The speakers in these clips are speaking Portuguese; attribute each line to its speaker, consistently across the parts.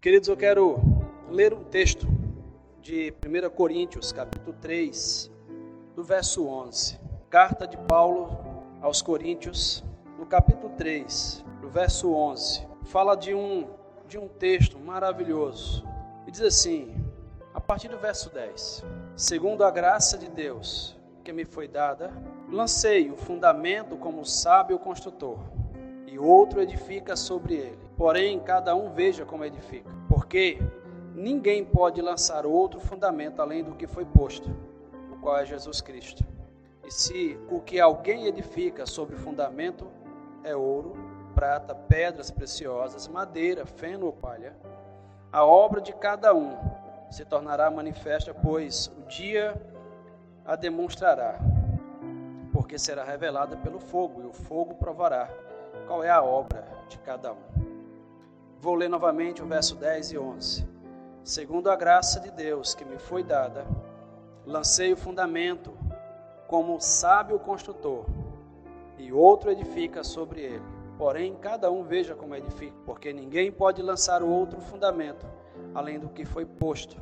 Speaker 1: Queridos, eu quero ler um texto de 1 Coríntios, capítulo 3, do verso 11. Carta de Paulo aos Coríntios, no capítulo 3, do verso 11. Fala de um, de um texto maravilhoso. E diz assim, a partir do verso 10: Segundo a graça de Deus que me foi dada, lancei o fundamento como sábio construtor, e outro edifica sobre ele. Porém, cada um veja como edifica. Porque ninguém pode lançar outro fundamento além do que foi posto, o qual é Jesus Cristo. E se o que alguém edifica sobre o fundamento é ouro, prata, pedras preciosas, madeira, feno ou palha, a obra de cada um se tornará manifesta, pois o dia a demonstrará, porque será revelada pelo fogo, e o fogo provará qual é a obra de cada um. Vou ler novamente o verso 10 e 11. Segundo a graça de Deus que me foi dada, lancei o fundamento como sábio construtor, e outro edifica sobre ele. Porém, cada um veja como edifica, porque ninguém pode lançar o outro fundamento além do que foi posto,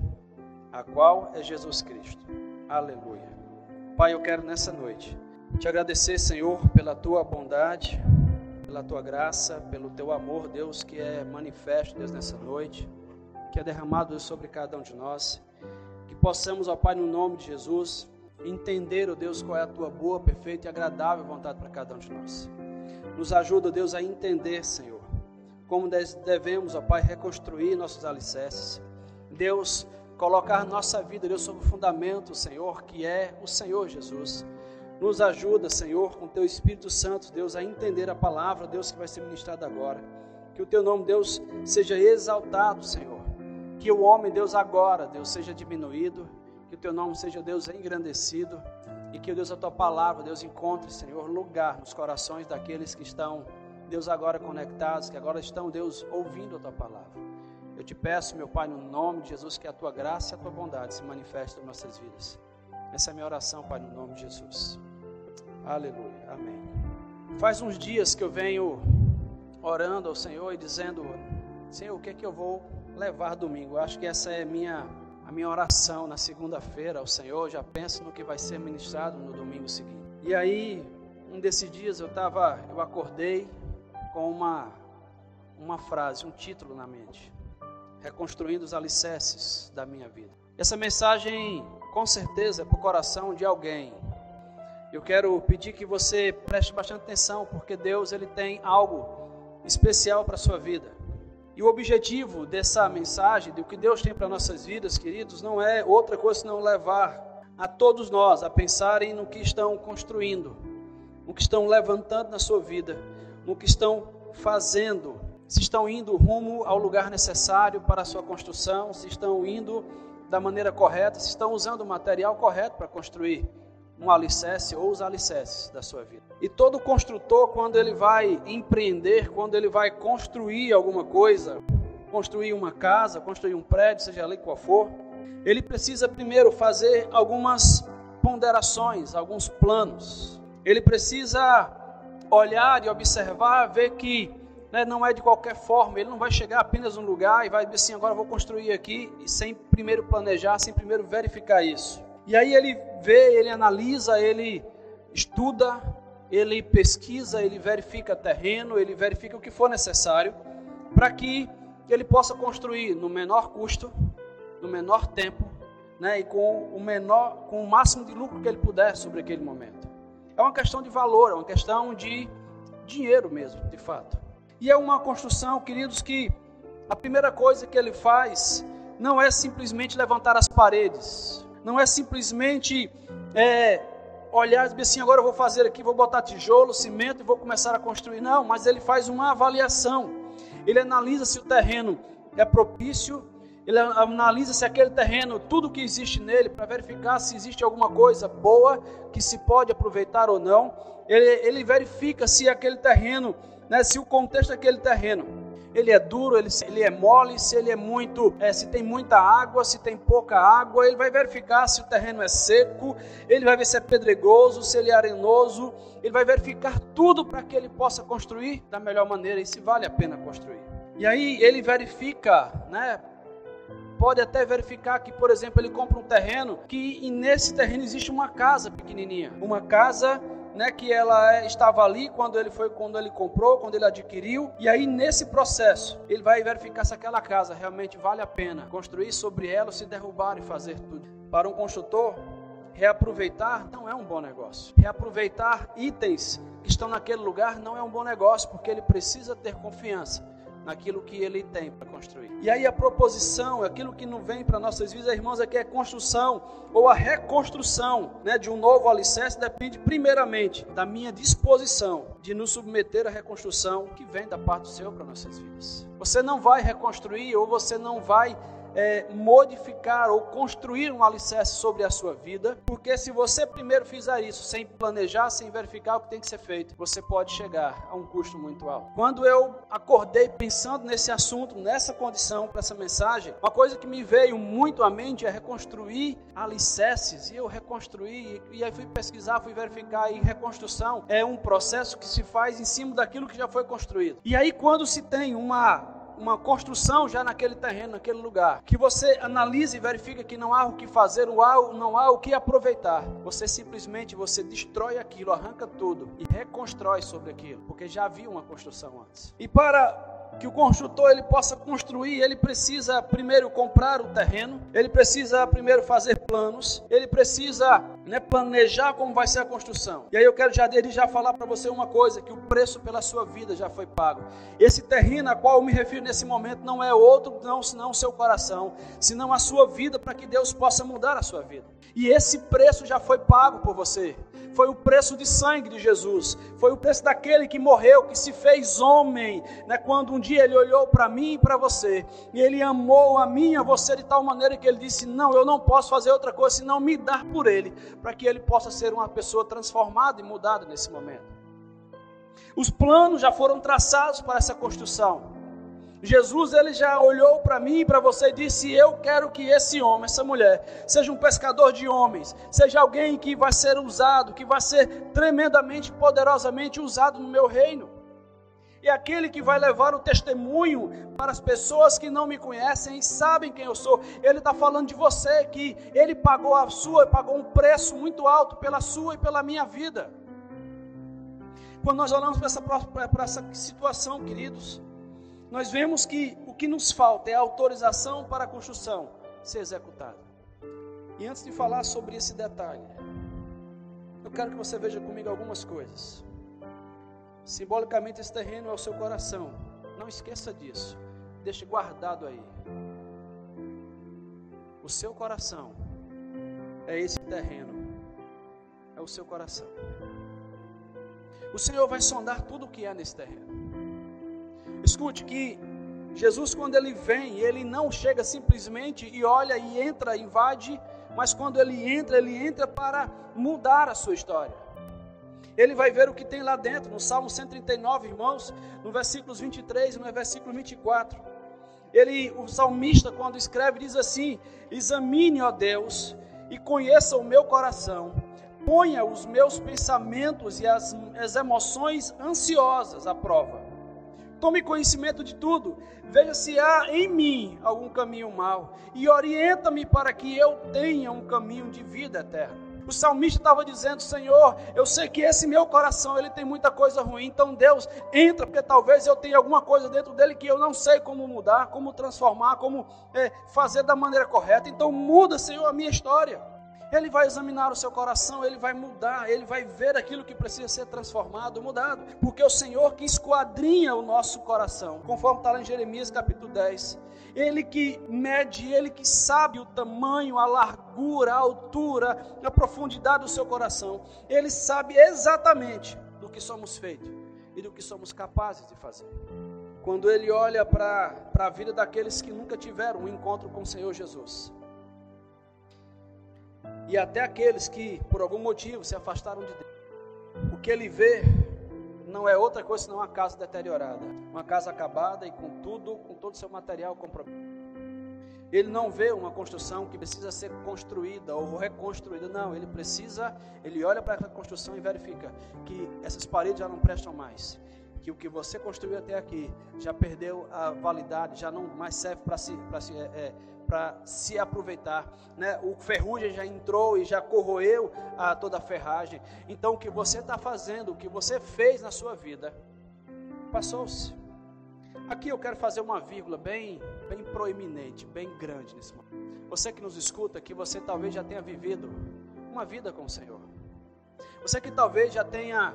Speaker 1: a qual é Jesus Cristo. Aleluia. Pai, eu quero nessa noite te agradecer, Senhor, pela tua bondade pela tua graça, pelo teu amor, Deus, que é manifesto, Deus, nessa noite, que é derramado sobre cada um de nós. Que possamos, ó Pai, no nome de Jesus, entender, ó Deus, qual é a tua boa, perfeita e agradável vontade para cada um de nós. Nos ajuda, Deus, a entender, Senhor, como devemos, ó Pai, reconstruir nossos alicerces. Deus, colocar nossa vida, Deus, sobre o fundamento, Senhor, que é o Senhor Jesus. Nos ajuda, Senhor, com teu Espírito Santo, Deus, a entender a palavra, Deus, que vai ser ministrada agora. Que o teu nome, Deus, seja exaltado, Senhor. Que o homem, Deus, agora, Deus, seja diminuído. Que o teu nome seja, Deus, engrandecido. E que, Deus, a tua palavra, Deus, encontre, Senhor, lugar nos corações daqueles que estão, Deus, agora conectados, que agora estão, Deus, ouvindo a tua palavra. Eu te peço, meu Pai, no nome de Jesus, que a tua graça e a tua bondade se manifestem em nossas vidas. Essa é a minha oração, Pai, no nome de Jesus. Aleluia. Amém. Faz uns dias que eu venho orando ao Senhor e dizendo: Senhor, o que é que eu vou levar domingo? Eu acho que essa é minha, a minha oração na segunda-feira ao Senhor. Já penso no que vai ser ministrado no domingo seguinte. E aí, um desses dias eu estava, eu acordei com uma, uma frase, um título na mente: Reconstruindo os alicerces da minha vida. Essa mensagem com certeza para o coração de alguém. Eu quero pedir que você preste bastante atenção, porque Deus ele tem algo especial para a sua vida. E o objetivo dessa mensagem, do que Deus tem para nossas vidas, queridos, não é outra coisa senão levar a todos nós a pensarem no que estão construindo, no que estão levantando na sua vida, no que estão fazendo, se estão indo rumo ao lugar necessário para a sua construção, se estão indo da maneira correta, se estão usando o material correto para construir um alicerce ou os alicerces da sua vida. E todo construtor, quando ele vai empreender, quando ele vai construir alguma coisa, construir uma casa, construir um prédio, seja ali qual for, ele precisa primeiro fazer algumas ponderações, alguns planos. Ele precisa olhar e observar, ver que né, não é de qualquer forma, ele não vai chegar apenas num lugar e vai dizer assim, agora vou construir aqui, sem primeiro planejar, sem primeiro verificar isso. E aí ele vê, ele analisa, ele estuda, ele pesquisa, ele verifica terreno, ele verifica o que for necessário para que ele possa construir no menor custo, no menor tempo, né, e com o menor, com o máximo de lucro que ele puder sobre aquele momento. É uma questão de valor, é uma questão de dinheiro mesmo, de fato. E é uma construção, queridos, que a primeira coisa que ele faz não é simplesmente levantar as paredes, não é simplesmente é, olhar e dizer assim, agora eu vou fazer aqui, vou botar tijolo, cimento e vou começar a construir. Não, mas ele faz uma avaliação. Ele analisa se o terreno é propício, ele analisa se aquele terreno, tudo que existe nele, para verificar se existe alguma coisa boa que se pode aproveitar ou não. Ele, ele verifica se aquele terreno né, se o contexto daquele terreno ele é duro, ele, ele é mole, se ele é muito, é, se tem muita água, se tem pouca água, ele vai verificar se o terreno é seco, ele vai ver se é pedregoso, se ele é arenoso, ele vai verificar tudo para que ele possa construir da melhor maneira e se vale a pena construir. E aí ele verifica, né? Pode até verificar que, por exemplo, ele compra um terreno que nesse terreno existe uma casa pequenininha, uma casa né, que ela é, estava ali quando ele foi, quando ele comprou, quando ele adquiriu, e aí nesse processo ele vai verificar se aquela casa realmente vale a pena construir sobre ela, se derrubar e fazer tudo. Para um construtor, reaproveitar não é um bom negócio. Reaproveitar itens que estão naquele lugar não é um bom negócio, porque ele precisa ter confiança naquilo que ele tem para construir. E aí a proposição, aquilo que não vem para nossas vidas, irmãos, é que é construção ou a reconstrução né, de um novo alicerce depende primeiramente da minha disposição de nos submeter à reconstrução que vem da parte do Senhor para nossas vidas. Você não vai reconstruir ou você não vai é, modificar ou construir um alicerce sobre a sua vida, porque se você primeiro fizer isso sem planejar, sem verificar o que tem que ser feito, você pode chegar a um custo muito alto. Quando eu acordei pensando nesse assunto, nessa condição, para essa mensagem, uma coisa que me veio muito à mente é reconstruir alicerces, e eu reconstruí, e aí fui pesquisar, fui verificar, e reconstrução é um processo que se faz em cima daquilo que já foi construído. E aí quando se tem uma uma construção já naquele terreno, naquele lugar, que você analisa e verifica que não há o que fazer, não há o que aproveitar, você simplesmente você destrói aquilo, arranca tudo e reconstrói sobre aquilo, porque já havia uma construção antes. E para que o construtor ele possa construir, ele precisa primeiro comprar o terreno, ele precisa primeiro fazer planos, ele precisa né, planejar como vai ser a construção. E aí eu quero já desde já falar para você uma coisa, que o preço pela sua vida já foi pago. Esse terreno a qual eu me refiro nesse momento não é outro, não senão o seu coração, senão a sua vida para que Deus possa mudar a sua vida. E esse preço já foi pago por você. Foi o preço de sangue de Jesus. Foi o preço daquele que morreu, que se fez homem, né, quando um dia ele olhou para mim e para você, e ele amou a mim e a você de tal maneira que ele disse: Não, eu não posso fazer outra coisa senão me dar por ele, para que ele possa ser uma pessoa transformada e mudada nesse momento. Os planos já foram traçados para essa construção. Jesus ele já olhou para mim e para você e disse: Eu quero que esse homem, essa mulher, seja um pescador de homens, seja alguém que vai ser usado, que vai ser tremendamente, poderosamente usado no meu reino é aquele que vai levar o testemunho para as pessoas que não me conhecem e sabem quem eu sou. Ele está falando de você, que ele pagou a sua, pagou um preço muito alto pela sua e pela minha vida. Quando nós olhamos para essa, essa situação, queridos, nós vemos que o que nos falta é a autorização para a construção ser executada. E antes de falar sobre esse detalhe, eu quero que você veja comigo algumas coisas. Simbolicamente, esse terreno é o seu coração. Não esqueça disso. Deixe guardado aí. O seu coração é esse terreno. É o seu coração. O Senhor vai sondar tudo o que é nesse terreno. Escute que Jesus, quando ele vem, ele não chega simplesmente e olha e entra, invade, mas quando ele entra, ele entra para mudar a sua história. Ele vai ver o que tem lá dentro, no Salmo 139, irmãos, no versículos 23 e no versículo 24. Ele, o salmista, quando escreve, diz assim: Examine, ó Deus, e conheça o meu coração, ponha os meus pensamentos e as, as emoções ansiosas à prova. Tome conhecimento de tudo, veja se há em mim algum caminho mau, e orienta-me para que eu tenha um caminho de vida eterna. O salmista estava dizendo: Senhor, eu sei que esse meu coração ele tem muita coisa ruim, então Deus entra, porque talvez eu tenha alguma coisa dentro dele que eu não sei como mudar, como transformar, como é, fazer da maneira correta. Então muda, Senhor, a minha história. Ele vai examinar o seu coração, ele vai mudar, ele vai ver aquilo que precisa ser transformado, mudado, porque o Senhor que esquadrinha o nosso coração, conforme está lá em Jeremias capítulo 10. Ele que mede, Ele que sabe o tamanho, a largura, a altura, a profundidade do seu coração. Ele sabe exatamente do que somos feitos e do que somos capazes de fazer. Quando Ele olha para a vida daqueles que nunca tiveram um encontro com o Senhor Jesus, e até aqueles que, por algum motivo, se afastaram de Deus, o que Ele vê não é outra coisa senão uma casa deteriorada, uma casa acabada e com tudo, com todo o seu material comprometido. Ele não vê uma construção que precisa ser construída ou reconstruída, não, ele precisa, ele olha para aquela construção e verifica que essas paredes já não prestam mais, que o que você construiu até aqui já perdeu a validade, já não mais serve para se, se, é, é se aproveitar. Né? O ferrugem já entrou e já corroeu a, toda a ferragem. Então o que você está fazendo, o que você fez na sua vida, passou-se. Aqui eu quero fazer uma vírgula bem, bem proeminente, bem grande nesse momento. Você que nos escuta, que você talvez já tenha vivido uma vida com o Senhor. Você que talvez já tenha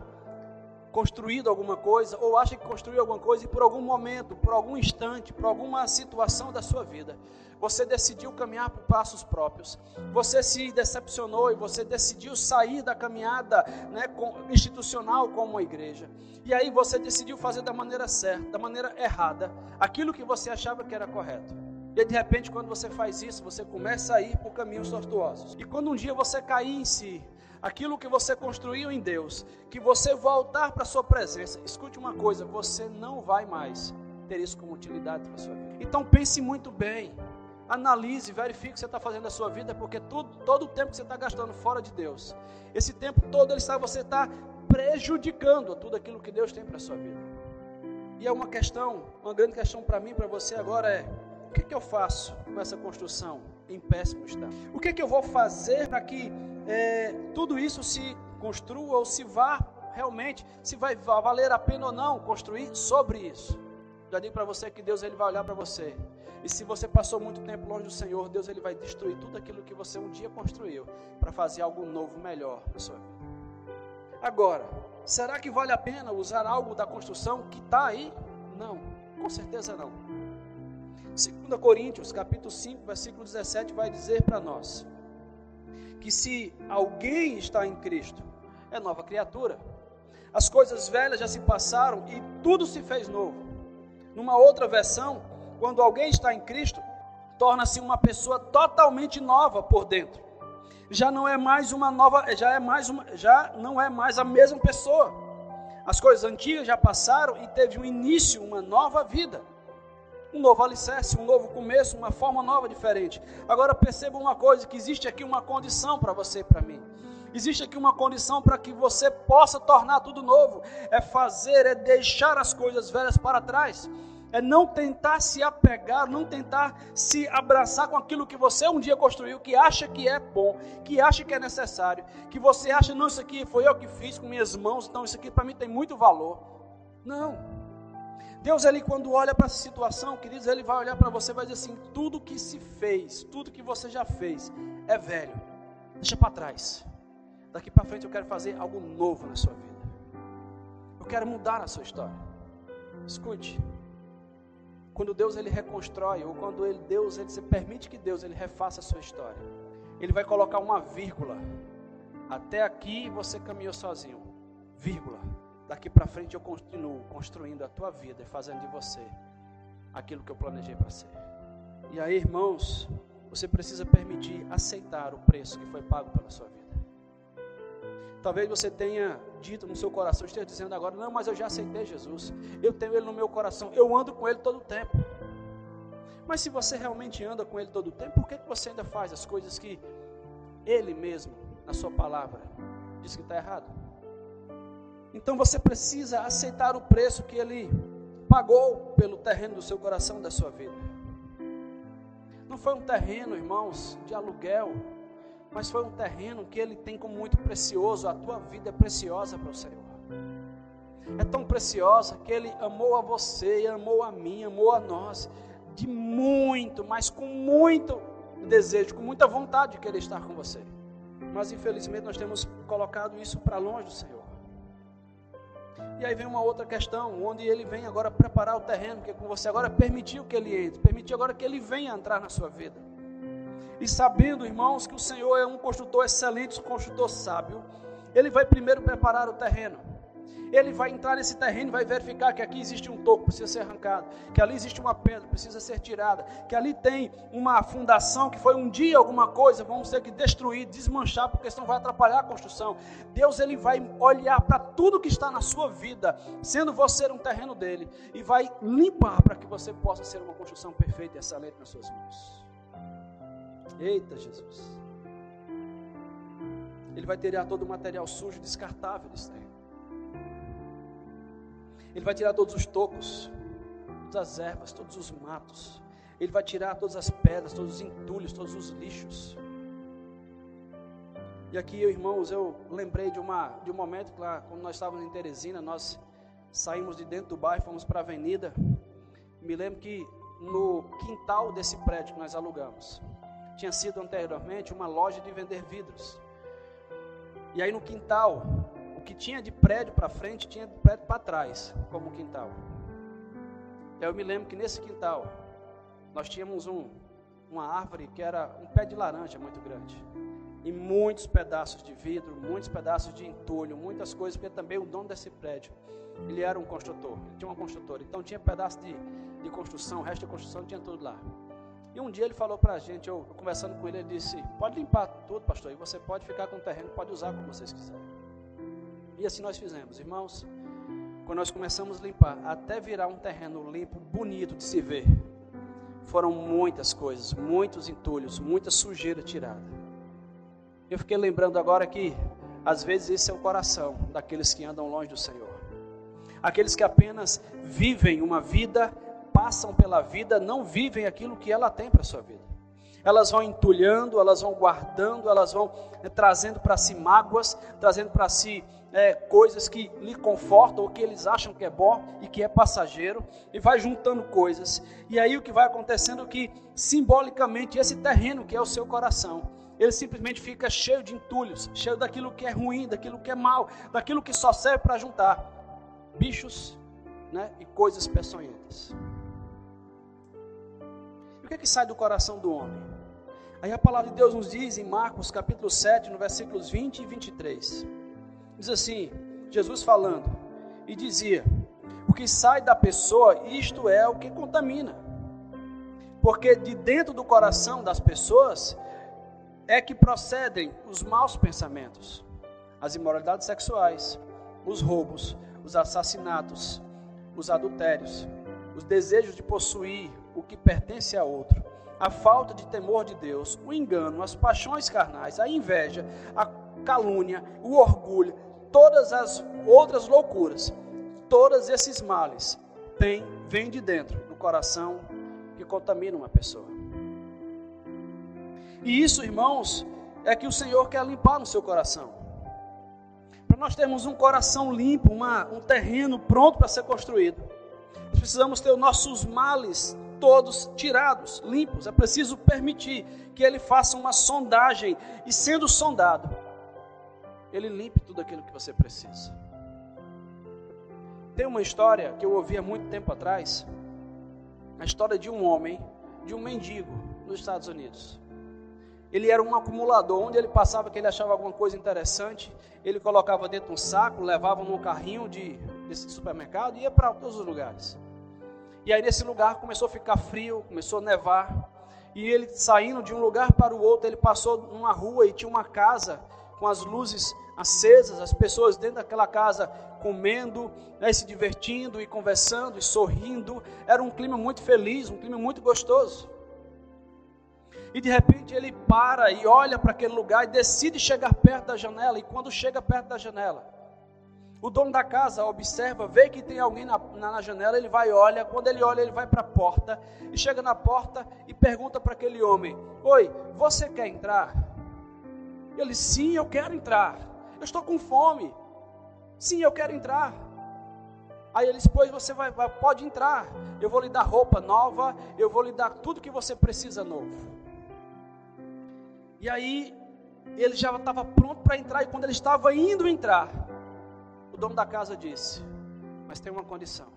Speaker 1: construído alguma coisa, ou acha que construiu alguma coisa e por algum momento, por algum instante, por alguma situação da sua vida, você decidiu caminhar por passos próprios, você se decepcionou e você decidiu sair da caminhada né, institucional como a igreja, e aí você decidiu fazer da maneira certa, da maneira errada, aquilo que você achava que era correto. E de repente, quando você faz isso, você começa a ir por caminhos tortuosos. E quando um dia você cair em si, aquilo que você construiu em Deus, que você voltar para a sua presença, escute uma coisa, você não vai mais ter isso como utilidade para a sua vida. Então pense muito bem, analise, verifique o que você está fazendo na sua vida, porque tudo, todo o tempo que você está gastando fora de Deus, esse tempo todo ele está, você está prejudicando tudo aquilo que Deus tem para a sua vida. E é uma questão, uma grande questão para mim, para você agora é, o que, que eu faço com essa construção em péssimo estado? O que, que eu vou fazer para que é, tudo isso se construa ou se vá realmente, se vai valer a pena ou não construir sobre isso? Já digo para você que Deus ele vai olhar para você. E se você passou muito tempo longe do Senhor, Deus ele vai destruir tudo aquilo que você um dia construiu para fazer algo novo, melhor na sua vida. Agora, será que vale a pena usar algo da construção que está aí? Não, com certeza não. 2 Coríntios, capítulo 5, versículo 17, vai dizer para nós que se alguém está em Cristo, é nova criatura. As coisas velhas já se passaram e tudo se fez novo. Numa outra versão, quando alguém está em Cristo, torna-se uma pessoa totalmente nova por dentro. Já não é mais uma nova, já é mais uma, já não é mais a mesma pessoa. As coisas antigas já passaram e teve um início, uma nova vida um novo alicerce, um novo começo, uma forma nova, diferente. Agora perceba uma coisa: que existe aqui uma condição para você e para mim. Existe aqui uma condição para que você possa tornar tudo novo. É fazer, é deixar as coisas velhas para trás. É não tentar se apegar, não tentar se abraçar com aquilo que você um dia construiu, que acha que é bom, que acha que é necessário, que você acha, não, isso aqui foi eu que fiz com minhas mãos, então isso aqui para mim tem muito valor. Não. Deus, ele quando olha para essa situação, queridos, ele vai olhar para você e vai dizer assim: tudo que se fez, tudo que você já fez é velho. Deixa para trás. Daqui para frente eu quero fazer algo novo na sua vida. Eu quero mudar a sua história. Escute. Quando Deus ele reconstrói ou quando ele Deus ele se permite que Deus ele refaça a sua história, ele vai colocar uma vírgula. Até aqui você caminhou sozinho. Vírgula daqui para frente eu continuo construindo a tua vida e fazendo de você aquilo que eu planejei para ser. E aí, irmãos, você precisa permitir aceitar o preço que foi pago pela sua vida. Talvez você tenha dito no seu coração, esteja dizendo agora, não, mas eu já aceitei Jesus, eu tenho Ele no meu coração, eu ando com Ele todo o tempo. Mas se você realmente anda com Ele todo o tempo, por que você ainda faz as coisas que Ele mesmo, na sua palavra, diz que está errado? Então você precisa aceitar o preço que ele pagou pelo terreno do seu coração, da sua vida. Não foi um terreno, irmãos, de aluguel, mas foi um terreno que ele tem como muito precioso. A tua vida é preciosa para o Senhor. É tão preciosa que ele amou a você, amou a mim, amou a nós, de muito, mas com muito desejo, com muita vontade de querer estar com você. Mas infelizmente nós temos colocado isso para longe do Senhor. E aí vem uma outra questão, onde ele vem agora preparar o terreno, que é com você agora permitiu que ele entre, permitiu agora que ele venha entrar na sua vida. E sabendo, irmãos, que o Senhor é um construtor excelente, um construtor sábio, ele vai primeiro preparar o terreno ele vai entrar nesse terreno e vai verificar que aqui existe um toco, precisa ser arrancado, que ali existe uma pedra, precisa ser tirada, que ali tem uma fundação que foi um dia alguma coisa, vamos ter que destruir, desmanchar, porque senão vai atrapalhar a construção. Deus ele vai olhar para tudo que está na sua vida, sendo você um terreno dele, e vai limpar para que você possa ser uma construção perfeita e excelente nas suas mãos. Eita Jesus. Ele vai tirar todo o material sujo, descartável desse terreno. Ele vai tirar todos os tocos, todas as ervas, todos os matos. Ele vai tirar todas as pedras, todos os entulhos, todos os lixos. E aqui, irmãos, eu lembrei de, uma, de um momento que lá, quando nós estávamos em Teresina, nós saímos de dentro do bairro, fomos para a avenida. Me lembro que no quintal desse prédio que nós alugamos, tinha sido anteriormente uma loja de vender vidros. E aí no quintal, o que tinha de prédio para frente, tinha de prédio para trás, como quintal. Eu me lembro que nesse quintal, nós tínhamos um, uma árvore que era um pé de laranja muito grande e muitos pedaços de vidro, muitos pedaços de entulho, muitas coisas, porque também o dono desse prédio, ele era um construtor, ele tinha uma construtora, então tinha pedaço de, de construção, resto de construção, tinha tudo lá. E um dia ele falou para a gente, eu, eu, conversando com ele, ele disse, pode limpar tudo, pastor, e você pode ficar com o terreno, pode usar como vocês quiserem. E assim nós fizemos, irmãos, quando nós começamos a limpar, até virar um terreno limpo, bonito de se ver, foram muitas coisas, muitos entulhos, muita sujeira tirada. Eu fiquei lembrando agora que, às vezes, esse é o coração daqueles que andam longe do Senhor. Aqueles que apenas vivem uma vida, passam pela vida, não vivem aquilo que ela tem para a sua vida. Elas vão entulhando, elas vão guardando, elas vão é, trazendo para si mágoas, trazendo para si é, coisas que lhe confortam ou que eles acham que é bom e que é passageiro, e vai juntando coisas. E aí o que vai acontecendo é que, simbolicamente, esse terreno que é o seu coração, ele simplesmente fica cheio de entulhos, cheio daquilo que é ruim, daquilo que é mal, daquilo que só serve para juntar bichos né, e coisas peçonhentas. E o que é que sai do coração do homem? Aí a palavra de Deus nos diz em Marcos capítulo 7, no versículos 20 e 23. Diz assim, Jesus falando, e dizia: O que sai da pessoa, isto é o que contamina. Porque de dentro do coração das pessoas é que procedem os maus pensamentos, as imoralidades sexuais, os roubos, os assassinatos, os adultérios, os desejos de possuir o que pertence a outro, a falta de temor de Deus, o engano, as paixões carnais, a inveja, a calúnia, o orgulho, todas as outras loucuras, todos esses males têm, vêm de dentro do coração que contamina uma pessoa. E isso, irmãos, é que o Senhor quer limpar no seu coração. Para nós termos um coração limpo, uma, um terreno pronto para ser construído, nós precisamos ter os nossos males todos tirados, limpos. É preciso permitir que Ele faça uma sondagem e, sendo sondado, Ele limpe tudo aquilo que você precisa. Tem uma história que eu ouvi há muito tempo atrás, a história de um homem, de um mendigo nos Estados Unidos. Ele era um acumulador, onde ele passava que ele achava alguma coisa interessante, ele colocava dentro de um saco, levava num carrinho de, desse supermercado e ia para todos os lugares. E aí nesse lugar começou a ficar frio, começou a nevar, e ele saindo de um lugar para o outro, ele passou numa rua e tinha uma casa com as luzes acesas, as pessoas dentro daquela casa comendo, né, se divertindo e conversando e sorrindo. Era um clima muito feliz, um clima muito gostoso. E de repente ele para e olha para aquele lugar e decide chegar perto da janela. E quando chega perto da janela, o dono da casa observa, vê que tem alguém na, na, na janela, ele vai olha. Quando ele olha, ele vai para a porta e chega na porta e pergunta para aquele homem: Oi, você quer entrar? Ele, sim, eu quero entrar. Eu estou com fome. Sim, eu quero entrar. Aí ele disse: Pois você vai, vai, pode entrar. Eu vou lhe dar roupa nova, eu vou lhe dar tudo que você precisa novo. E aí ele já estava pronto para entrar, e quando ele estava indo entrar, dono da casa disse: Mas tem uma condição.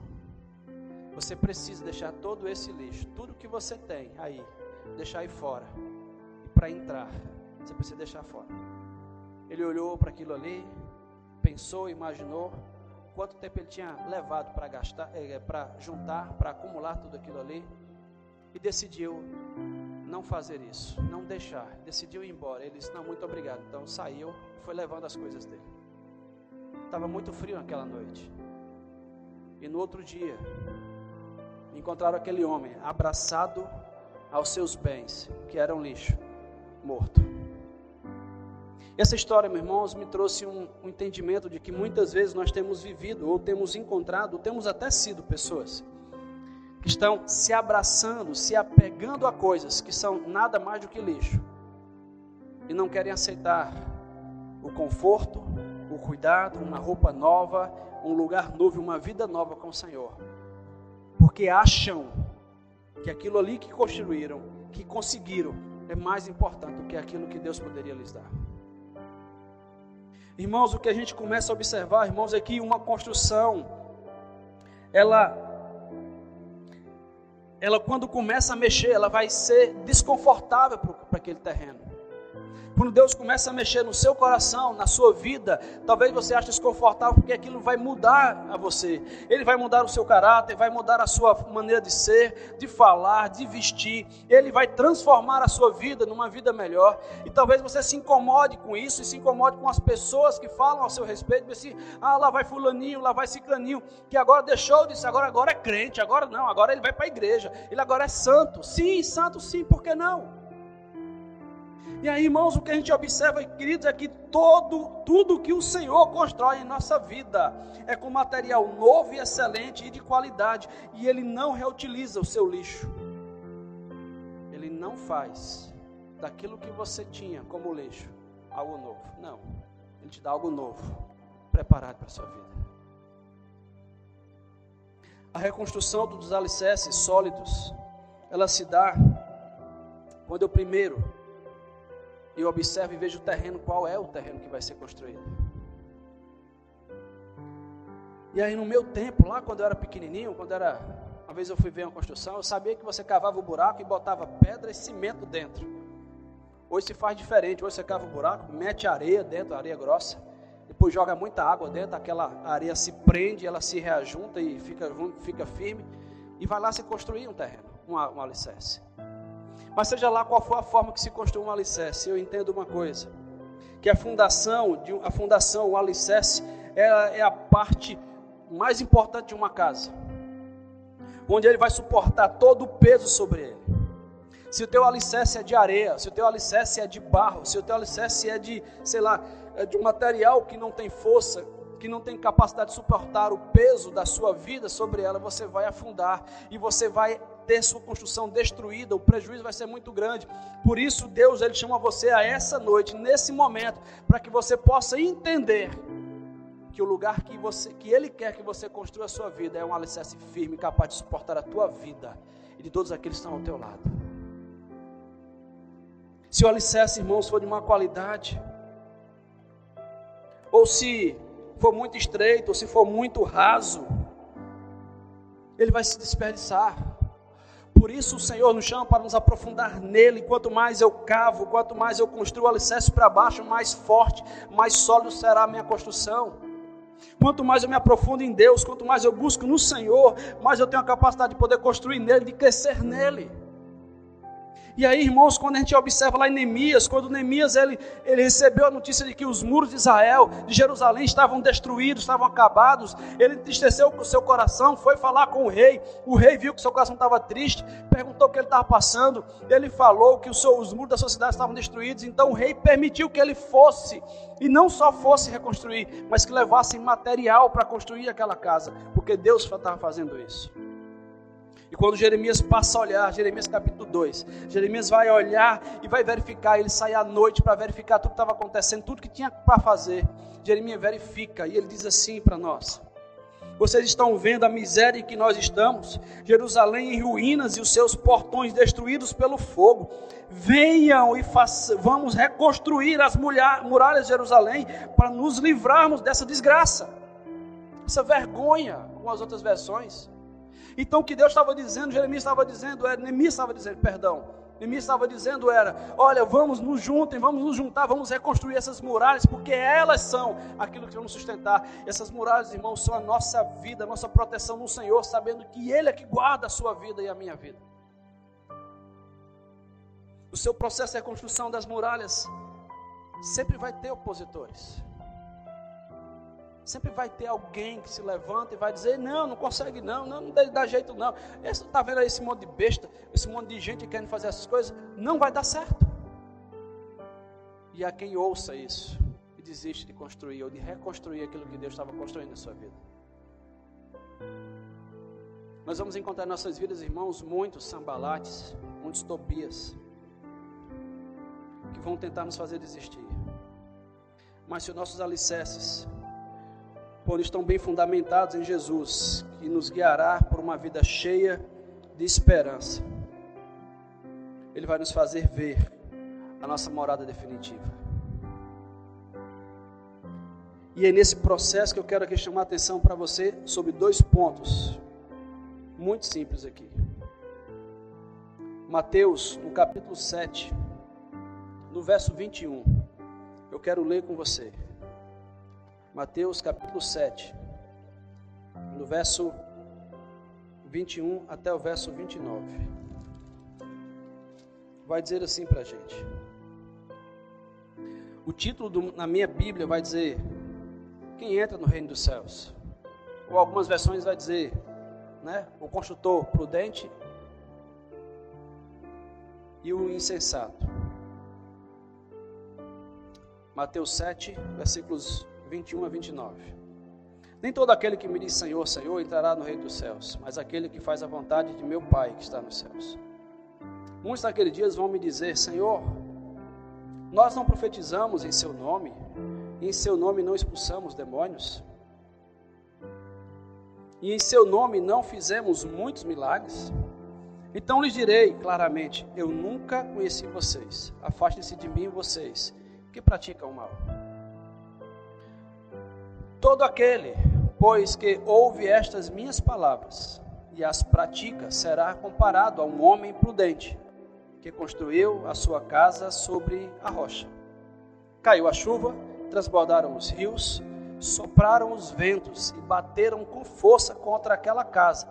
Speaker 1: Você precisa deixar todo esse lixo, tudo que você tem aí, deixar aí fora. E para entrar, você precisa deixar fora. Ele olhou para aquilo ali, pensou, imaginou quanto tempo ele tinha levado para gastar, eh, para juntar, para acumular tudo aquilo ali, e decidiu não fazer isso, não deixar. Decidiu ir embora. Ele disse: Não, muito obrigado. Então saiu e foi levando as coisas dele. Estava muito frio naquela noite. E no outro dia, encontraram aquele homem abraçado aos seus bens, que eram lixo, morto. Essa história, meus irmãos, me trouxe um, um, entendimento de que muitas vezes nós temos vivido, ou temos encontrado, ou temos até sido pessoas que estão se abraçando, se apegando a coisas que são nada mais do que lixo e não querem aceitar o conforto, cuidado, uma roupa nova, um lugar novo, uma vida nova com o Senhor, porque acham que aquilo ali que construíram, que conseguiram, é mais importante do que aquilo que Deus poderia lhes dar. Irmãos, o que a gente começa a observar, irmãos, é que uma construção, ela, ela quando começa a mexer, ela vai ser desconfortável para aquele terreno. Quando Deus começa a mexer no seu coração, na sua vida, talvez você ache desconfortável porque aquilo vai mudar a você. Ele vai mudar o seu caráter, vai mudar a sua maneira de ser, de falar, de vestir. Ele vai transformar a sua vida numa vida melhor. E talvez você se incomode com isso e se incomode com as pessoas que falam a seu respeito, assim, ah, lá vai fulaninho, lá vai ciclaninho, que agora deixou disso, agora agora é crente, agora não, agora ele vai para a igreja. Ele agora é santo. Sim, santo sim, por que não? E aí, irmãos, o que a gente observa, queridos, é que todo, tudo que o Senhor constrói em nossa vida é com material novo e excelente e de qualidade. E Ele não reutiliza o seu lixo. Ele não faz daquilo que você tinha como lixo algo novo. Não. Ele te dá algo novo, preparado para a sua vida. A reconstrução dos alicerces sólidos, ela se dá quando eu primeiro eu observo e vejo o terreno, qual é o terreno que vai ser construído. E aí no meu tempo, lá quando eu era pequenininho, quando era, uma vez eu fui ver uma construção, eu sabia que você cavava o buraco e botava pedra e cimento dentro. Hoje se faz diferente, hoje você cava o buraco, mete areia dentro, areia grossa, depois joga muita água dentro, aquela areia se prende, ela se reajunta e fica, fica firme, e vai lá se construir um terreno, um, um alicerce. Mas seja lá qual for a forma que se construa um alicerce, eu entendo uma coisa, que a fundação, a fundação, o alicerce, é, é a parte mais importante de uma casa, onde ele vai suportar todo o peso sobre ele. Se o teu alicerce é de areia, se o teu alicerce é de barro, se o teu alicerce é de, sei lá, é de um material que não tem força, que não tem capacidade de suportar o peso da sua vida sobre ela, você vai afundar e você vai ter sua construção destruída, o prejuízo vai ser muito grande. Por isso Deus ele chama você a essa noite, nesse momento, para que você possa entender que o lugar que você que ele quer que você construa a sua vida é um alicerce firme, capaz de suportar a tua vida e de todos aqueles que estão ao teu lado. Se o alicerce, irmãos, for de má qualidade, ou se for muito estreito, ou se for muito raso, ele vai se desperdiçar. Por isso o Senhor nos chama para nos aprofundar nele. Quanto mais eu cavo, quanto mais eu construo o alicerce para baixo, mais forte, mais sólido será a minha construção. Quanto mais eu me aprofundo em Deus, quanto mais eu busco no Senhor, mais eu tenho a capacidade de poder construir nele, de crescer nele. E aí, irmãos, quando a gente observa lá em Neemias, quando Neemias ele, ele recebeu a notícia de que os muros de Israel, de Jerusalém, estavam destruídos, estavam acabados, ele entristeceu o seu coração, foi falar com o rei. O rei viu que o seu coração estava triste, perguntou o que ele estava passando. Ele falou que os, os muros da sua cidade estavam destruídos. Então o rei permitiu que ele fosse, e não só fosse reconstruir, mas que levasse material para construir aquela casa, porque Deus estava fazendo isso. E quando Jeremias passa a olhar, Jeremias capítulo 2, Jeremias vai olhar e vai verificar, ele sai à noite para verificar tudo que estava acontecendo, tudo que tinha para fazer. Jeremias verifica e ele diz assim para nós: Vocês estão vendo a miséria em que nós estamos? Jerusalém em ruínas e os seus portões destruídos pelo fogo. Venham e façam, vamos reconstruir as muralhas de Jerusalém para nos livrarmos dessa desgraça, essa vergonha, com as outras versões. Então o que Deus estava dizendo, Jeremias estava dizendo, era, Neemias estava dizendo, perdão, Neemias estava dizendo era, olha, vamos nos juntem, vamos nos juntar, vamos reconstruir essas muralhas, porque elas são aquilo que vamos sustentar. Essas muralhas, irmãos, são a nossa vida, a nossa proteção no Senhor, sabendo que Ele é que guarda a sua vida e a minha vida. O seu processo de reconstrução das muralhas sempre vai ter opositores. Sempre vai ter alguém que se levanta e vai dizer: Não, não consegue, não, não, não dá jeito, não. Está vendo aí esse monte de besta, esse monte de gente querendo fazer essas coisas? Não vai dar certo. e a quem ouça isso e desiste de construir ou de reconstruir aquilo que Deus estava construindo na sua vida. Nós vamos encontrar em nossas vidas, irmãos, muitos sambalates, muitos tobias, que vão tentar nos fazer desistir. Mas se os nossos alicerces por estão bem fundamentados em Jesus, que nos guiará por uma vida cheia de esperança, Ele vai nos fazer ver a nossa morada definitiva. E é nesse processo que eu quero aqui chamar a atenção para você sobre dois pontos muito simples aqui. Mateus, no capítulo 7, no verso 21. Eu quero ler com você. Mateus, capítulo 7, no verso 21 até o verso 29. Vai dizer assim para a gente. O título do, na minha Bíblia vai dizer: Quem entra no reino dos céus? Ou algumas versões vai dizer: né? o construtor prudente e o insensato. Mateus 7, versículos 21 a 29. Nem todo aquele que me diz Senhor, Senhor entrará no reino dos céus, mas aquele que faz a vontade de meu Pai que está nos céus. Muitos naqueles dias vão me dizer: Senhor, nós não profetizamos em seu nome, e em seu nome não expulsamos demônios, e em seu nome não fizemos muitos milagres? Então lhes direi claramente: Eu nunca conheci vocês. Afastem-se de mim, vocês que praticam o mal. Todo aquele, pois, que ouve estas minhas palavras e as pratica, será comparado a um homem prudente que construiu a sua casa sobre a rocha. Caiu a chuva, transbordaram os rios, sopraram os ventos e bateram com força contra aquela casa.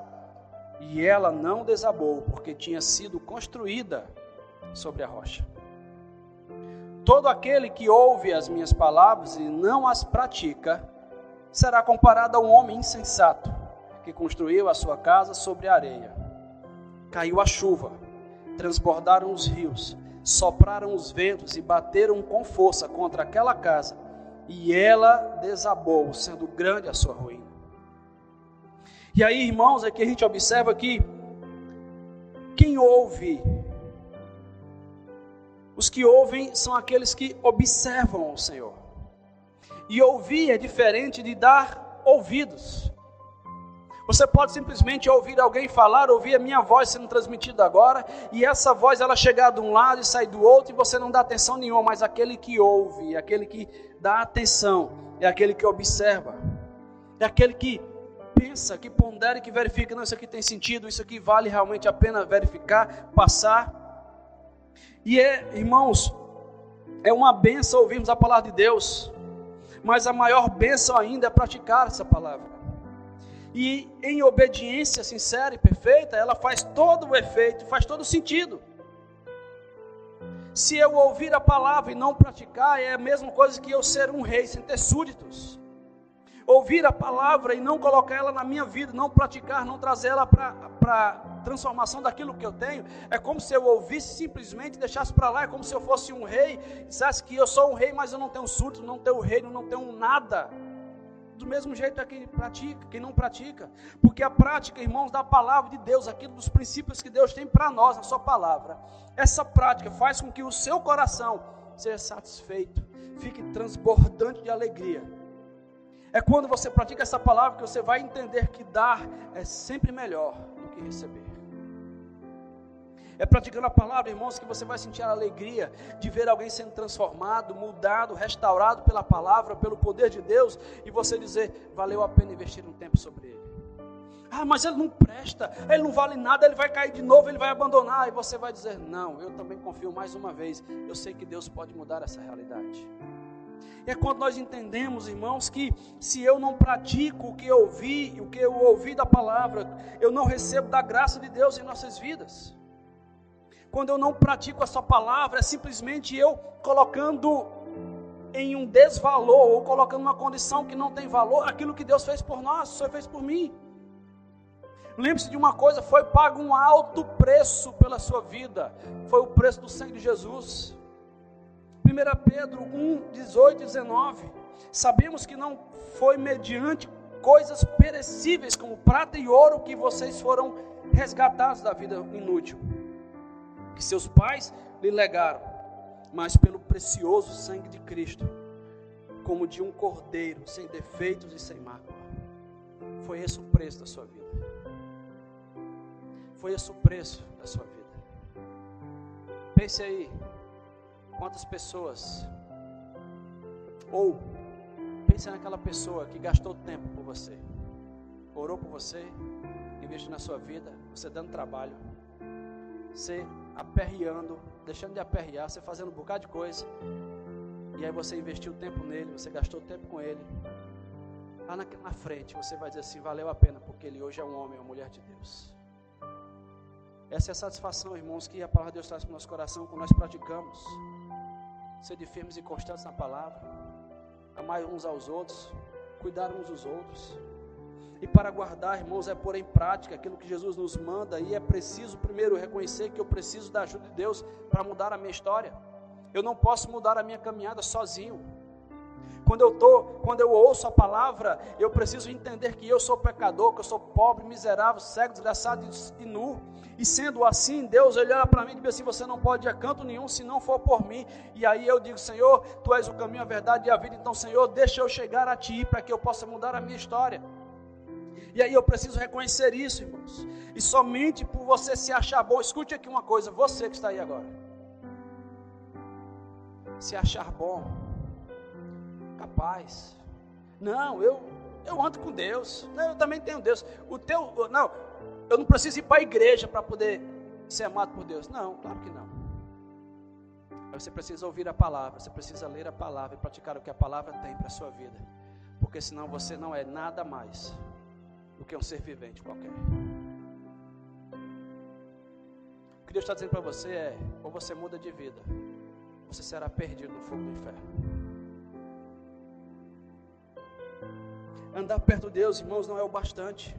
Speaker 1: E ela não desabou, porque tinha sido construída sobre a rocha. Todo aquele que ouve as minhas palavras e não as pratica, será comparado a um homem insensato, que construiu a sua casa sobre a areia. Caiu a chuva, transbordaram os rios, sopraram os ventos e bateram com força contra aquela casa e ela desabou, sendo grande a sua ruína. E aí, irmãos, é que a gente observa que quem ouve, os que ouvem são aqueles que observam o Senhor. E ouvir é diferente de dar ouvidos. Você pode simplesmente ouvir alguém falar, ouvir a minha voz sendo transmitida agora, e essa voz ela chegar de um lado e sair do outro, e você não dá atenção nenhuma, mas aquele que ouve, aquele que dá atenção, é aquele que observa, é aquele que pensa, que pondera e que verifica, não, isso aqui tem sentido, isso aqui vale realmente a pena verificar, passar. E é, irmãos, é uma benção ouvirmos a palavra de Deus, mas a maior benção ainda é praticar essa palavra. E em obediência sincera e perfeita, ela faz todo o efeito, faz todo o sentido. Se eu ouvir a palavra e não praticar, é a mesma coisa que eu ser um rei sem ter súditos. Ouvir a palavra e não colocar ela na minha vida, não praticar, não trazer ela para transformação daquilo que eu tenho, é como se eu ouvisse simplesmente deixasse para lá, é como se eu fosse um rei, dissesse que eu sou um rei, mas eu não tenho súditos, não tenho reino, não tenho nada do mesmo jeito é quem pratica, quem não pratica. Porque a prática, irmãos, da palavra de Deus, aquilo dos princípios que Deus tem para nós na sua palavra, essa prática faz com que o seu coração seja satisfeito, fique transbordante de alegria. É quando você pratica essa palavra que você vai entender que dar é sempre melhor do que receber. É praticando a palavra, irmãos, que você vai sentir a alegria de ver alguém sendo transformado, mudado, restaurado pela palavra, pelo poder de Deus, e você dizer: valeu a pena investir um tempo sobre ele. Ah, mas ele não presta, ele não vale nada, ele vai cair de novo, ele vai abandonar. E você vai dizer: Não, eu também confio mais uma vez. Eu sei que Deus pode mudar essa realidade. É quando nós entendemos, irmãos, que se eu não pratico o que eu ouvi, o que eu ouvi da palavra, eu não recebo da graça de Deus em nossas vidas. Quando eu não pratico essa palavra, é simplesmente eu colocando em um desvalor ou colocando uma condição que não tem valor aquilo que Deus fez por nós, o Senhor fez por mim. Lembre-se de uma coisa: foi pago um alto preço pela sua vida, foi o preço do sangue de Jesus. 1 Pedro 1, 18 e 19. Sabemos que não foi mediante coisas perecíveis como prata e ouro que vocês foram resgatados da vida inútil, que seus pais lhe legaram, mas pelo precioso sangue de Cristo, como de um cordeiro, sem defeitos e sem mácula. Foi esse o preço da sua vida. Foi esse o preço da sua vida. Pense aí, quantas pessoas, ou pense naquela pessoa que gastou tempo por você, orou por você, investiu na sua vida, você dando trabalho, você aperreando, deixando de aperrear, você fazendo um bocado de coisa, e aí você investiu tempo nele, você gastou tempo com ele. Lá na, na frente você vai dizer assim: valeu a pena, porque ele hoje é um homem, uma mulher de Deus. Essa é a satisfação, irmãos, que a palavra de Deus traz para o nosso coração quando nós praticamos. Ser de firmes e constantes na palavra, amar uns aos outros, cuidar uns dos outros. E para guardar, irmãos, é pôr em prática aquilo que Jesus nos manda, e é preciso primeiro reconhecer que eu preciso da ajuda de Deus para mudar a minha história. Eu não posso mudar a minha caminhada sozinho. Quando eu tô, quando eu ouço a palavra, eu preciso entender que eu sou pecador, que eu sou pobre, miserável, cego, desgraçado e nu. E sendo assim, Deus olha para mim e diz assim: Você não pode ir a canto nenhum se não for por mim. E aí eu digo: Senhor, Tu és o caminho, a verdade e a vida. Então, Senhor, deixa eu chegar a Ti para que eu possa mudar a minha história. E aí eu preciso reconhecer isso, irmãos. E somente por você se achar bom, escute aqui uma coisa: você que está aí agora, se achar bom capaz. Não, eu eu ando com Deus. Não, eu também tenho Deus. O teu, não, eu não preciso ir para a igreja para poder ser amado por Deus. Não, claro que não. Você precisa ouvir a palavra, você precisa ler a palavra e praticar o que a palavra tem para a sua vida. Porque senão você não é nada mais do que um ser vivente qualquer. O que Deus está dizendo para você é: ou você muda de vida, você será perdido no fogo do inferno. Andar perto de Deus, irmãos, não é o bastante.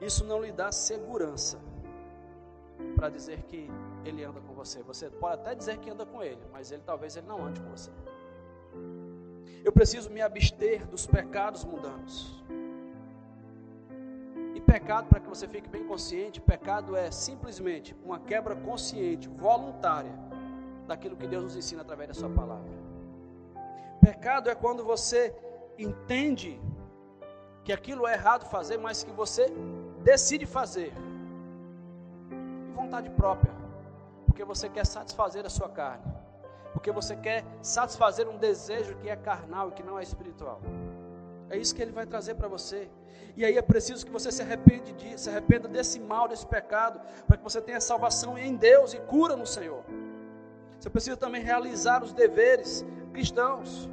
Speaker 1: Isso não lhe dá segurança para dizer que Ele anda com você. Você pode até dizer que anda com Ele, mas Ele talvez Ele não ande com você. Eu preciso me abster dos pecados mundanos. E pecado, para que você fique bem consciente, pecado é simplesmente uma quebra consciente, voluntária, daquilo que Deus nos ensina através da Sua palavra. Pecado é quando você entende que aquilo é errado fazer, mas que você decide fazer. De vontade própria. Porque você quer satisfazer a sua carne. Porque você quer satisfazer um desejo que é carnal e que não é espiritual. É isso que ele vai trazer para você. E aí é preciso que você se, arrepende de, se arrependa desse mal, desse pecado, para que você tenha salvação em Deus e cura no Senhor. Você precisa também realizar os deveres cristãos,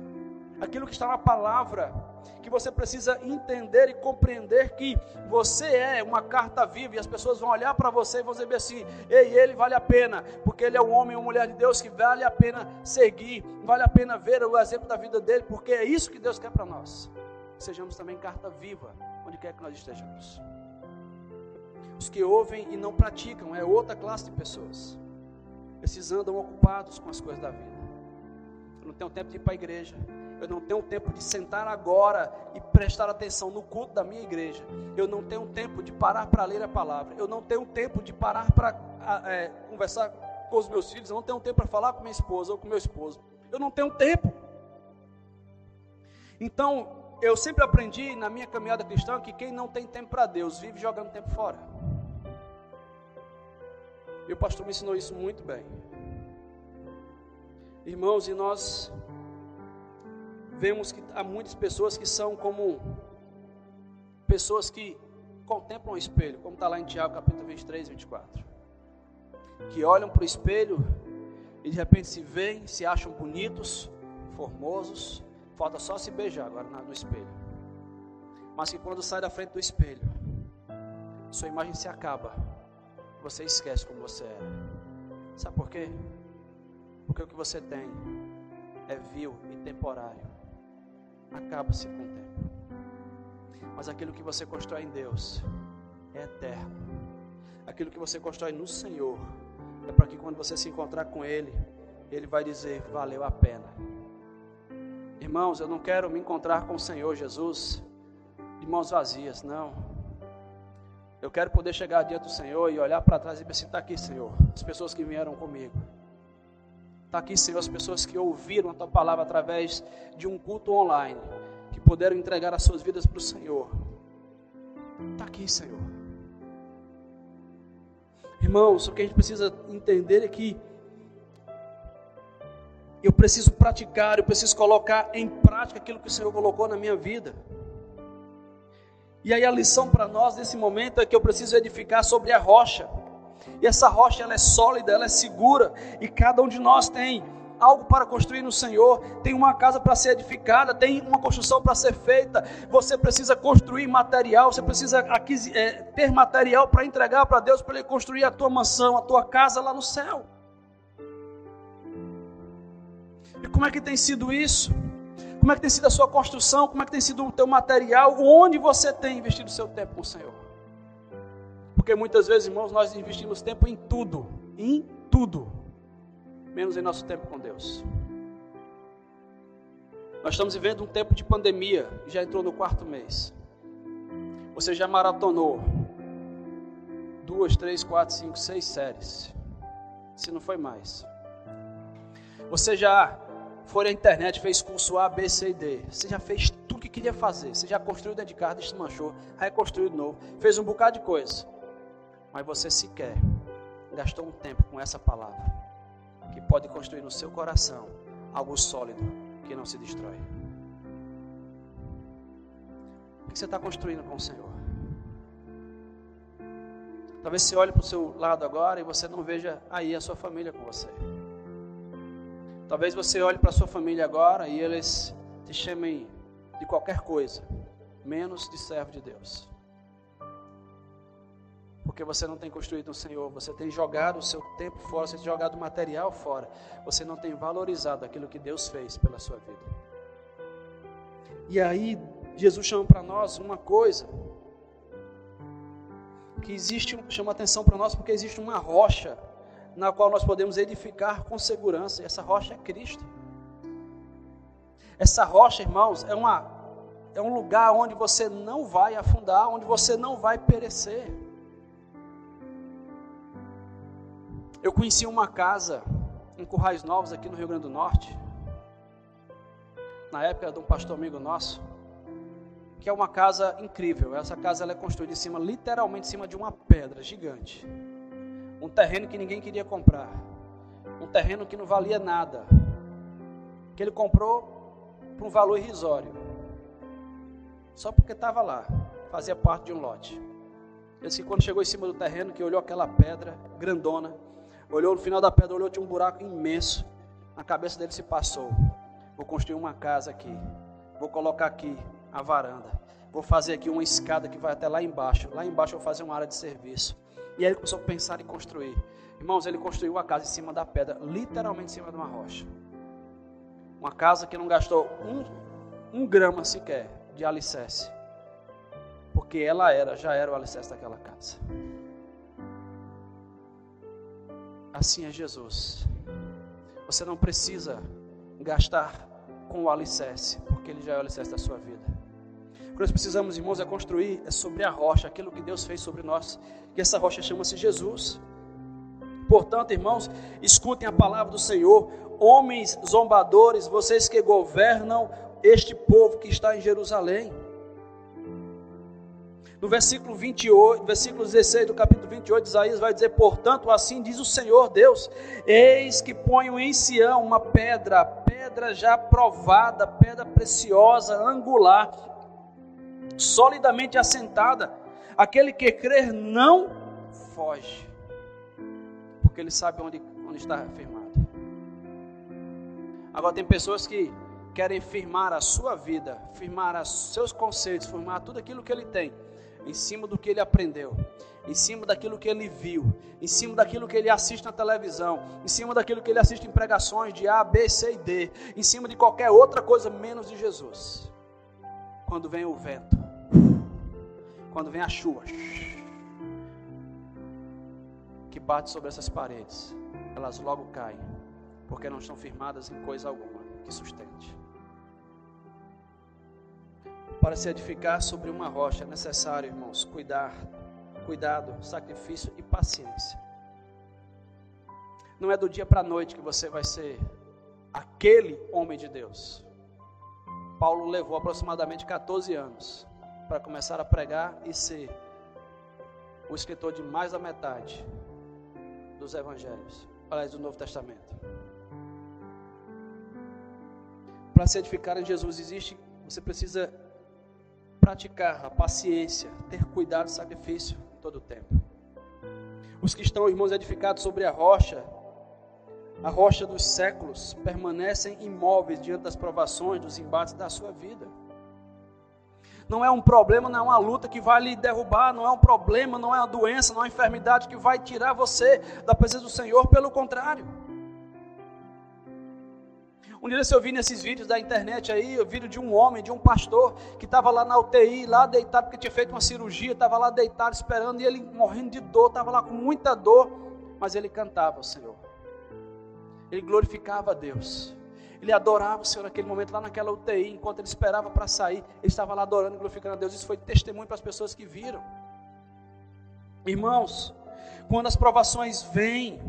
Speaker 1: aquilo que está na palavra que você precisa entender e compreender que você é uma carta viva e as pessoas vão olhar para você e vão dizer assim: ei, ele vale a pena, porque ele é um homem ou mulher de Deus que vale a pena seguir, vale a pena ver o exemplo da vida dele, porque é isso que Deus quer para nós. sejamos também carta viva, onde quer que nós estejamos. Os que ouvem e não praticam é outra classe de pessoas. Esses andam ocupados com as coisas da vida. Eu não tenho tempo de ir para a igreja eu não tenho tempo de sentar agora e prestar atenção no culto da minha igreja. Eu não tenho tempo de parar para ler a palavra. Eu não tenho tempo de parar para é, conversar com os meus filhos. Eu não tenho tempo para falar com minha esposa ou com meu esposo. Eu não tenho tempo. Então, eu sempre aprendi na minha caminhada cristã que quem não tem tempo para Deus vive jogando tempo fora. E o pastor me ensinou isso muito bem. Irmãos, e nós vemos que há muitas pessoas que são como pessoas que contemplam o espelho, como está lá em Tiago capítulo 23, 24. Que olham para o espelho e de repente se veem, se acham bonitos, formosos, falta só se beijar agora no espelho. Mas que quando sai da frente do espelho, sua imagem se acaba, você esquece como você era. Sabe por quê? Porque o que você tem é vil e temporário acaba-se com o tempo. Mas aquilo que você constrói em Deus é eterno. Aquilo que você constrói no Senhor é para que quando você se encontrar com Ele, ele vai dizer: valeu a pena. Irmãos, eu não quero me encontrar com o Senhor Jesus de mãos vazias, não. Eu quero poder chegar diante do Senhor e olhar para trás e pensar: está aqui, Senhor, as pessoas que vieram comigo. Está aqui, Senhor, as pessoas que ouviram a tua palavra através de um culto online, que puderam entregar as suas vidas para o Senhor. Está aqui, Senhor. Irmãos, o que a gente precisa entender é que eu preciso praticar, eu preciso colocar em prática aquilo que o Senhor colocou na minha vida. E aí a lição para nós nesse momento é que eu preciso edificar sobre a rocha. E essa rocha ela é sólida, ela é segura, e cada um de nós tem algo para construir no Senhor, tem uma casa para ser edificada, tem uma construção para ser feita. Você precisa construir material, você precisa é, ter material para entregar para Deus, para Ele construir a tua mansão, a tua casa lá no céu. E como é que tem sido isso? Como é que tem sido a sua construção? Como é que tem sido o teu material? Onde você tem investido o seu tempo com o Senhor? Porque muitas vezes, irmãos, nós investimos tempo em tudo, em tudo, menos em nosso tempo com Deus. Nós estamos vivendo um tempo de pandemia, já entrou no quarto mês. Você já maratonou duas, três, quatro, cinco, seis séries, se não foi mais. Você já foi na internet, fez curso A, B, C e D. Você já fez tudo que queria fazer. Você já construiu dentro de casa, desmanchou, reconstruiu de novo. Fez um bocado de coisa. Mas você sequer gastou um tempo com essa palavra. Que pode construir no seu coração algo sólido que não se destrói. O que você está construindo com o Senhor? Talvez você olhe para o seu lado agora e você não veja aí a sua família com você. Talvez você olhe para a sua família agora e eles te chamem de qualquer coisa, menos de servo de Deus. Porque você não tem construído no Senhor, você tem jogado o seu tempo fora, você tem jogado o material fora, você não tem valorizado aquilo que Deus fez pela sua vida. E aí, Jesus chama para nós uma coisa que existe, chama atenção para nós porque existe uma rocha na qual nós podemos edificar com segurança. E essa rocha é Cristo. Essa rocha, irmãos, é, uma, é um lugar onde você não vai afundar, onde você não vai perecer. Eu conheci uma casa em Currais Novos, aqui no Rio Grande do Norte, na época de um pastor amigo nosso, que é uma casa incrível. Essa casa ela é construída em cima, literalmente em cima de uma pedra gigante. Um terreno que ninguém queria comprar. Um terreno que não valia nada. Que ele comprou por um valor irrisório. Só porque estava lá. Fazia parte de um lote. Que quando chegou em cima do terreno, que olhou aquela pedra grandona, olhou no final da pedra, olhou, tinha um buraco imenso. Na cabeça dele se passou. Vou construir uma casa aqui. Vou colocar aqui a varanda. Vou fazer aqui uma escada que vai até lá embaixo. Lá embaixo eu vou fazer uma área de serviço. E aí ele começou a pensar em construir. Irmãos, ele construiu a casa em cima da pedra, literalmente em cima de uma rocha. Uma casa que não gastou um, um grama sequer de alicerce. Porque ela era, já era o alicerce daquela casa. Assim é Jesus. Você não precisa gastar com o alicerce, porque ele já é o alicerce da sua vida. O que nós precisamos, irmãos, é construir é sobre a rocha, aquilo que Deus fez sobre nós que essa rocha chama-se Jesus. Portanto, irmãos, escutem a palavra do Senhor, homens zombadores, vocês que governam este povo que está em Jerusalém. No versículo 28, versículo 16 do capítulo 28, Isaías vai dizer: Portanto, assim diz o Senhor Deus: Eis que ponho em Sião uma pedra, pedra já provada, pedra preciosa, angular, solidamente assentada Aquele que crer não foge, porque ele sabe onde, onde está firmado. Agora, tem pessoas que querem firmar a sua vida, firmar os seus conceitos, firmar tudo aquilo que ele tem, em cima do que ele aprendeu, em cima daquilo que ele viu, em cima daquilo que ele assiste na televisão, em cima daquilo que ele assiste em pregações de A, B, C e D, em cima de qualquer outra coisa menos de Jesus. Quando vem o vento, quando vem a chuva que bate sobre essas paredes, elas logo caem, porque não estão firmadas em coisa alguma que sustente. Para se edificar sobre uma rocha é necessário, irmãos, cuidar, cuidado, sacrifício e paciência. Não é do dia para a noite que você vai ser aquele homem de Deus. Paulo levou aproximadamente 14 anos para começar a pregar e ser o escritor de mais da metade dos evangelhos, aliás, do Novo Testamento. Para se edificar em Jesus existe, você precisa praticar a paciência, ter cuidado e sacrifício todo o tempo. Os que estão, irmãos, edificados sobre a rocha, a rocha dos séculos, permanecem imóveis diante das provações, dos embates da sua vida. Não é um problema, não é uma luta que vai lhe derrubar, não é um problema, não é uma doença, não é uma enfermidade que vai tirar você da presença do Senhor, pelo contrário. Um dia eu vi nesses vídeos da internet aí, o vídeo de um homem, de um pastor, que estava lá na UTI, lá deitado, porque tinha feito uma cirurgia, estava lá deitado esperando, e ele morrendo de dor, estava lá com muita dor, mas ele cantava ao Senhor. Ele glorificava a Deus. Ele adorava o Senhor naquele momento, lá naquela UTI, enquanto ele esperava para sair, ele estava lá adorando e glorificando a Deus. Isso foi testemunho para as pessoas que viram. Irmãos, quando as provações vêm,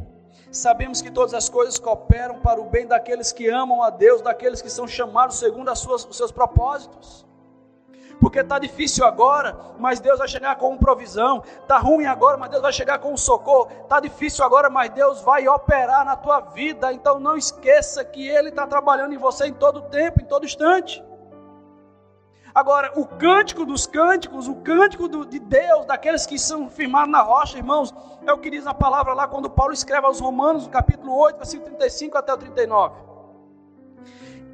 Speaker 1: Sabemos que todas as coisas cooperam para o bem daqueles que amam a Deus, daqueles que são chamados segundo suas, os seus propósitos. Porque está difícil agora, mas Deus vai chegar com provisão. Está ruim agora, mas Deus vai chegar com socorro. Está difícil agora, mas Deus vai operar na tua vida. Então não esqueça que Ele está trabalhando em você em todo tempo, em todo instante. Agora, o cântico dos cânticos, o cântico do, de Deus, daqueles que são firmados na rocha, irmãos, é o que diz a palavra lá quando Paulo escreve aos Romanos, no capítulo 8, versículo 35 até o 39.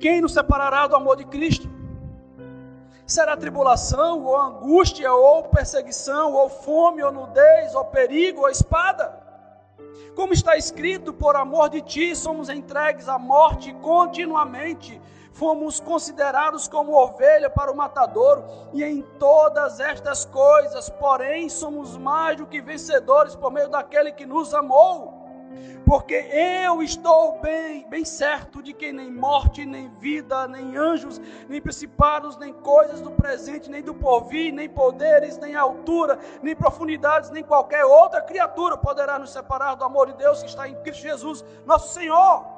Speaker 1: Quem nos separará do amor de Cristo? Será tribulação, ou angústia, ou perseguição, ou fome, ou nudez, ou perigo, ou espada? Como está escrito, por amor de ti somos entregues à morte continuamente fomos considerados como ovelha para o matadouro, e em todas estas coisas, porém, somos mais do que vencedores por meio daquele que nos amou. Porque eu estou bem, bem certo de que nem morte, nem vida, nem anjos, nem principados, nem coisas do presente, nem do porvir, nem poderes, nem altura, nem profundidades, nem qualquer outra criatura poderá nos separar do amor de Deus que está em Cristo Jesus, nosso Senhor.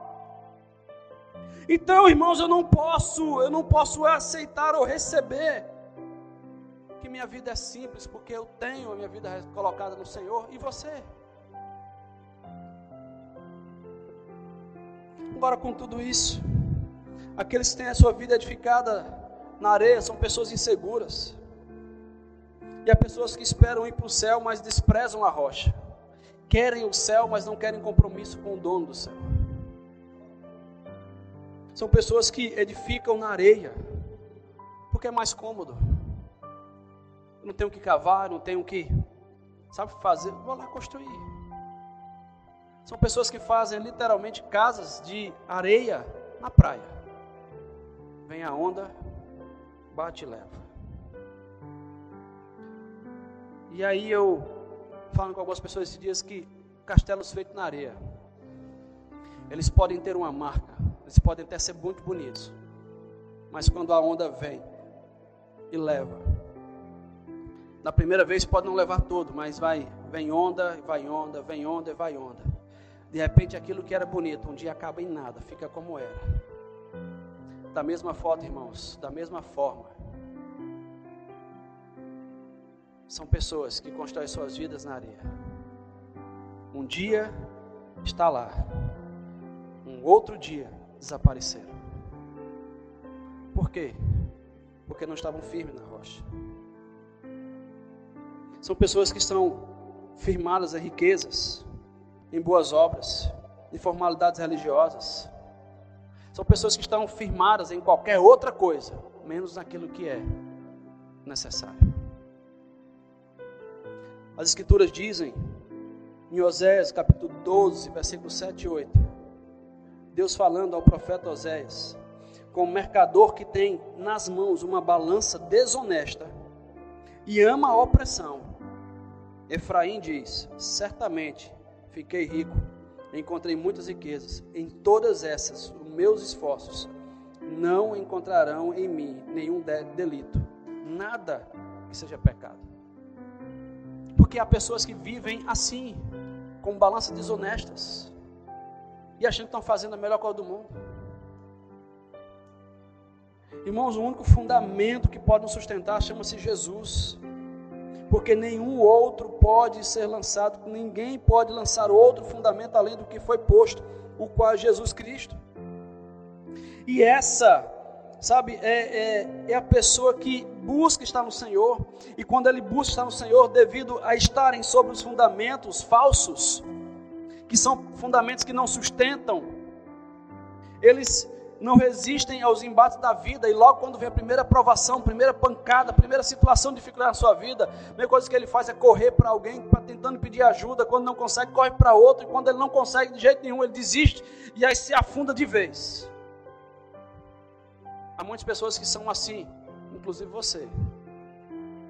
Speaker 1: Então, irmãos, eu não posso, eu não posso aceitar ou receber que minha vida é simples, porque eu tenho a minha vida colocada no Senhor e você. Agora, com tudo isso, aqueles que têm a sua vida edificada na areia são pessoas inseguras. E há pessoas que esperam ir para o céu, mas desprezam a rocha. Querem o céu, mas não querem compromisso com o dono do céu. São pessoas que edificam na areia, porque é mais cômodo. Eu não tenho que cavar, não tenho que, sabe, fazer, vou lá construir. São pessoas que fazem literalmente casas de areia na praia. Vem a onda, bate e leva. E aí eu falo com algumas pessoas esses dias que castelos feitos na areia, eles podem ter uma marca, eles podem até ser muito bonitos. Mas quando a onda vem e leva. Na primeira vez pode não levar todo, mas vai, vem onda, vai onda, vem onda vai onda. De repente aquilo que era bonito, um dia acaba em nada, fica como era. Da mesma forma, irmãos, da mesma forma. São pessoas que constroem suas vidas na areia. Um dia está lá, um outro dia desapareceram. Por quê? Porque não estavam firmes na rocha. São pessoas que estão firmadas em riquezas, em boas obras, em formalidades religiosas. São pessoas que estão firmadas em qualquer outra coisa, menos naquilo que é necessário. As Escrituras dizem, em Oséias capítulo 12, versículos 7 e 8, Deus falando ao profeta Oséias, como mercador que tem nas mãos uma balança desonesta e ama a opressão. Efraim diz: Certamente fiquei rico encontrei muitas riquezas. Em todas essas, os meus esforços não encontrarão em mim nenhum delito, nada que seja pecado. Porque há pessoas que vivem assim, com balanças desonestas, e achando que estão fazendo a melhor coisa do mundo. Irmãos, o único fundamento que pode nos sustentar chama-se Jesus. Porque nenhum outro pode ser lançado, ninguém pode lançar outro fundamento além do que foi posto, o qual é Jesus Cristo. E essa, sabe, é, é, é a pessoa que busca estar no Senhor, e quando ele busca estar no Senhor, devido a estarem sobre os fundamentos falsos, que são fundamentos que não sustentam, eles não resistem aos embates da vida, e logo quando vem a primeira provação, primeira pancada, primeira situação de dificuldade na sua vida, a primeira coisa que ele faz é correr para alguém, pra, tentando pedir ajuda, quando não consegue, corre para outro, e quando ele não consegue de jeito nenhum, ele desiste, e aí se afunda de vez. Há muitas pessoas que são assim, inclusive você,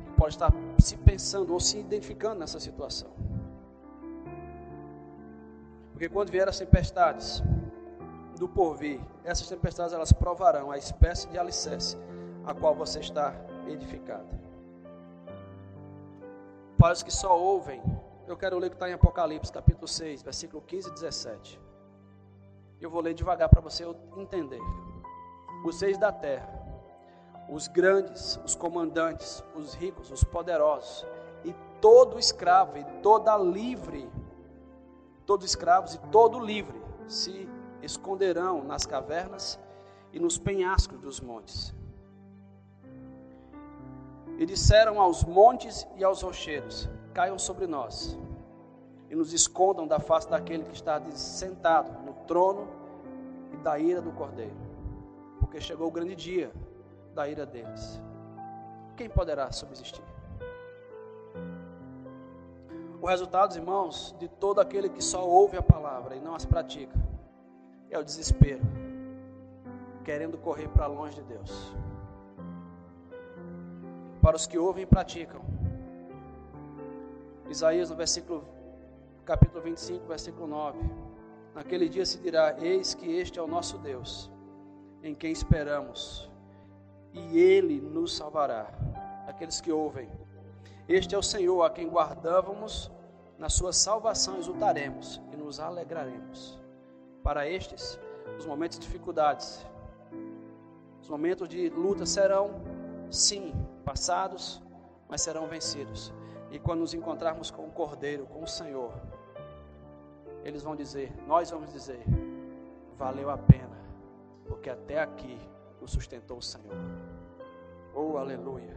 Speaker 1: que pode estar se pensando ou se identificando nessa situação. Porque quando vier as tempestades, do porvir. Essas tempestades elas provarão a espécie de alicerce a qual você está edificado. Para os que só ouvem, eu quero ler o que está em Apocalipse, capítulo 6, versículo 15 e 17. Eu vou ler devagar para você entender. Os seis da terra, os grandes, os comandantes, os ricos, os poderosos, e todo escravo e toda livre, todos escravos e todo livre, se esconderão nas cavernas e nos penhascos dos montes. E disseram aos montes e aos rocheiros: Caiam sobre nós e nos escondam da face daquele que está sentado no trono e da ira do cordeiro, porque chegou o grande dia da ira deles. Quem poderá subsistir? O resultado, irmãos, de todo aquele que só ouve a palavra e não as pratica, é o desespero, querendo correr para longe de Deus. Para os que ouvem e praticam. Isaías no versículo capítulo 25, versículo 9. Naquele dia se dirá: Eis que este é o nosso Deus, em quem esperamos, e ele nos salvará. Aqueles que ouvem. Este é o Senhor a quem guardávamos, na sua salvação exultaremos e nos alegraremos. Para estes, os momentos de dificuldades, os momentos de luta serão, sim, passados, mas serão vencidos. E quando nos encontrarmos com o Cordeiro, com o Senhor, eles vão dizer, nós vamos dizer, valeu a pena, porque até aqui nos sustentou o Senhor. Oh, aleluia.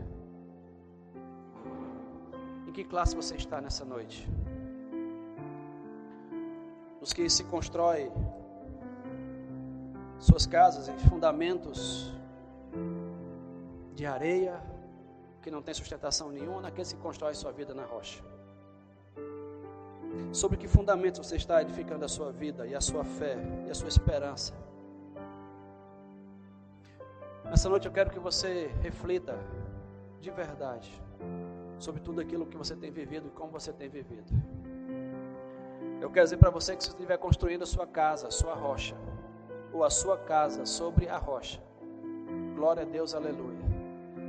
Speaker 1: Em que classe você está nessa noite? Os que se constroem suas casas em fundamentos de areia, que não tem sustentação nenhuma, naqueles que constroem sua vida na rocha. Sobre que fundamentos você está edificando a sua vida e a sua fé e a sua esperança? Nessa noite eu quero que você reflita de verdade sobre tudo aquilo que você tem vivido e como você tem vivido. Eu quero dizer para você que se você estiver construindo a sua casa, a sua rocha, ou a sua casa sobre a rocha. Glória a Deus, aleluia.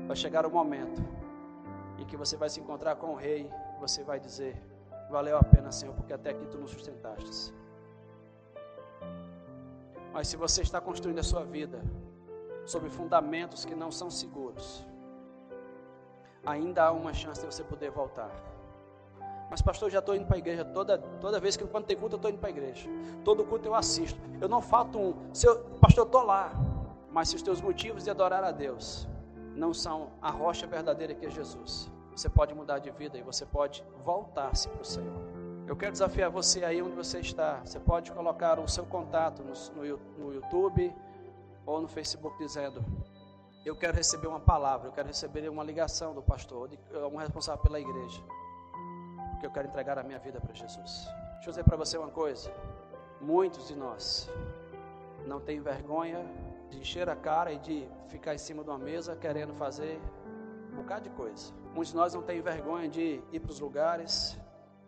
Speaker 1: Vai chegar o momento em que você vai se encontrar com o rei, e você vai dizer: Valeu a pena, Senhor, porque até aqui tu nos sustentaste. Mas se você está construindo a sua vida sobre fundamentos que não são seguros, ainda há uma chance de você poder voltar. Mas, pastor, eu já estou indo para a igreja toda, toda vez que quando tem culto, eu estou indo para a igreja. Todo culto eu assisto. Eu não falto um. Eu, pastor, eu estou lá. Mas se os teus motivos de adorar a Deus não são a rocha verdadeira que é Jesus, você pode mudar de vida e você pode voltar-se para o Senhor. Eu quero desafiar você aí onde você está. Você pode colocar o seu contato no, no YouTube ou no Facebook dizendo: Eu quero receber uma palavra, eu quero receber uma ligação do pastor, de, um responsável pela igreja porque eu quero entregar a minha vida para Jesus. Deixa eu dizer para você uma coisa: muitos de nós não têm vergonha de encher a cara e de ficar em cima de uma mesa querendo fazer um bocado de coisa. Muitos de nós não têm vergonha de ir para os lugares,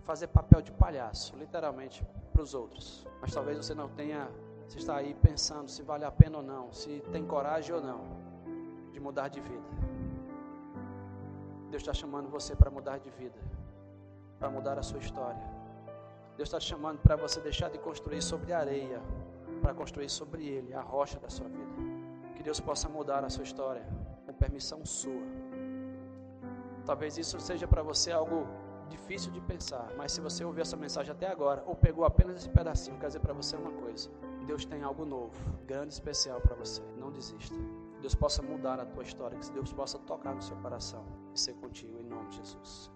Speaker 1: fazer papel de palhaço, literalmente, para os outros. Mas talvez você não tenha, se está aí pensando se vale a pena ou não, se tem coragem ou não de mudar de vida. Deus está chamando você para mudar de vida, para mudar a sua história. Deus está te chamando para você deixar de construir sobre areia, para construir sobre Ele, a rocha da sua vida. Que Deus possa mudar a sua história com permissão sua. Talvez isso seja para você algo difícil de pensar, mas se você ouviu essa mensagem até agora, ou pegou apenas esse pedacinho, quer dizer para você uma coisa: Deus tem algo novo, grande, especial para você. Não desista. Deus possa mudar a tua história, que Deus possa tocar no seu coração e ser contigo em nome de Jesus.